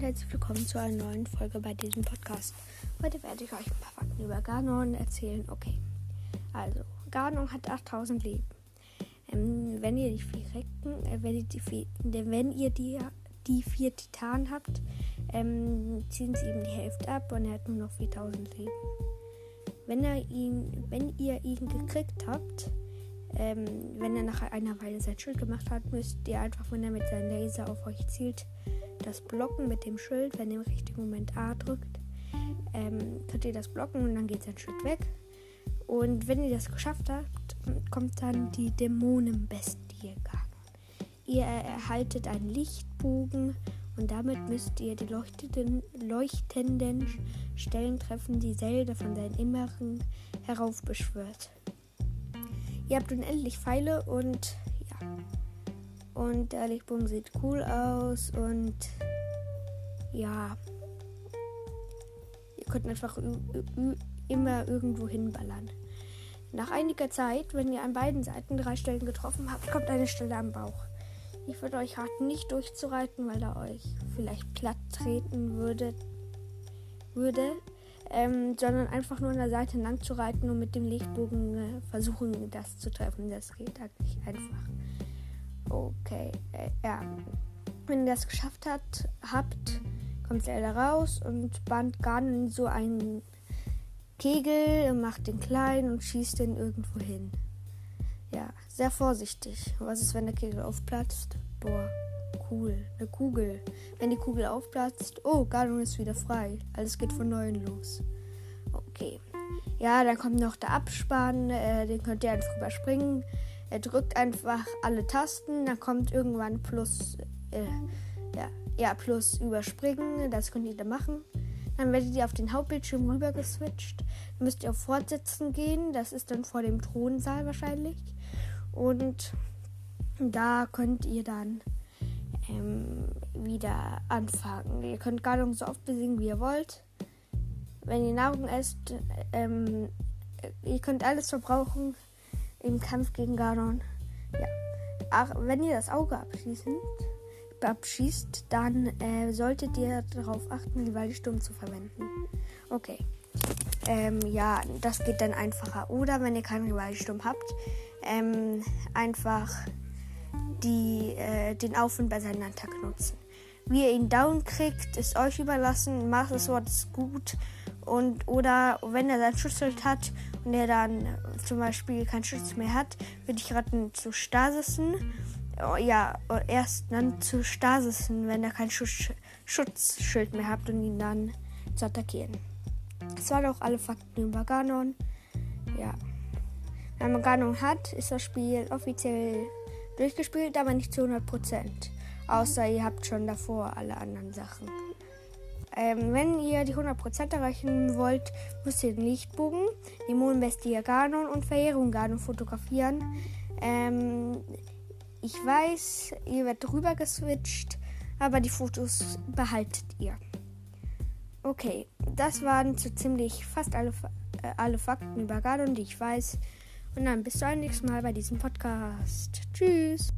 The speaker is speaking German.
herzlich willkommen zu einer neuen Folge bei diesem Podcast. Heute werde ich euch ein paar Fakten über Ganon erzählen. Okay, also Ganon hat 8000 Leben. Ähm, wenn ihr die vier Recken, äh, wenn ihr die vier, wenn ihr die, die vier Titanen habt, ähm, ziehen sie ihm die Hälfte ab und er hat nur noch 4000 Leben. Wenn, er ihn, wenn ihr ihn gekriegt habt, ähm, wenn er nach einer Weile sein Schild gemacht hat, müsst ihr einfach, wenn er mit seinem Laser auf euch zielt, das blocken mit dem Schild. Wenn ihr im richtigen Moment A drückt, ähm, könnt ihr das blocken und dann geht sein Schild weg. Und wenn ihr das geschafft habt, kommt dann die Dämonenbestie Ganon. Ihr erhaltet einen Lichtbogen und damit müsst ihr die leuchtenden, leuchtenden Stellen treffen, die Zelda von seinem Inneren heraufbeschwört. Ihr habt unendlich Pfeile und ja. Und der Lichtbogen sieht cool aus und ja. Ihr könnt einfach immer irgendwo hinballern. Nach einiger Zeit, wenn ihr an beiden Seiten drei Stellen getroffen habt, kommt eine Stelle am Bauch. Ich würde euch raten, nicht durchzureiten, weil er euch vielleicht platt treten würde. würde ähm, sondern einfach nur an der Seite lang zu reiten und mit dem Lichtbogen äh, versuchen, das zu treffen. Das geht halt nicht einfach. Okay, äh, ja. Wenn ihr das geschafft habt, habt kommt Zelda raus und band Garn so einen Kegel, macht den klein und schießt den irgendwo hin. Ja, sehr vorsichtig. Was ist, wenn der Kegel aufplatzt? Boah, cool. Eine Kugel. Wenn die Kugel aufplatzt, oh, Gardon ist wieder frei. Alles geht von neuem los. Okay. Ja, dann kommt noch der Abspann. Äh, den könnt ihr einfach überspringen. Er drückt einfach alle Tasten. Dann kommt irgendwann plus, äh, ja, ja, plus überspringen. Das könnt ihr dann machen. Dann werdet ihr auf den Hauptbildschirm rüber geswitcht. Dann müsst ihr auf Fortsetzen gehen. Das ist dann vor dem Thronsaal wahrscheinlich. Und da könnt ihr dann ähm, wieder anfangen. Ihr könnt Gardung so oft besiegen, wie ihr wollt. Wenn ihr Nahrung esst, ähm, ihr könnt alles verbrauchen im Kampf gegen Gardon. Ja. Ach, wenn ihr das Auge abschießen, abschießt, dann äh, solltet ihr darauf achten, die Waldsturm zu verwenden. Okay. Ähm, ja, das geht dann einfacher. Oder wenn ihr keinen Rivalsturm habt, ähm, einfach die, äh, den Auf- und Beiseinander nutzen. Wie ihr ihn down kriegt, ist euch überlassen. Macht das Wort ist gut. Und oder wenn er sein Schutzschild hat und er dann zum Beispiel keinen Schutz mehr hat, würde ich raten zu Stasisen. Oh, ja, erst dann zu Stasisen, wenn er kein Schutz, Schutzschild mehr hat und ihn dann zu attackieren. Das waren auch alle Fakten über Ganon. Ja. Wenn man Ganon hat, ist das Spiel offiziell durchgespielt, aber nicht zu 100%. Außer ihr habt schon davor alle anderen Sachen. Ähm, wenn ihr die 100% erreichen wollt, müsst ihr den Lichtbogen, die Mondbestie Ganon und Verehrung Ganon fotografieren. Ähm, ich weiß, ihr werdet drüber geswitcht, aber die Fotos behaltet ihr. Okay, das waren so ziemlich fast alle, äh, alle Fakten über Ganon, die ich weiß. Und dann bis zum nächsten Mal bei diesem Podcast. Tschüss.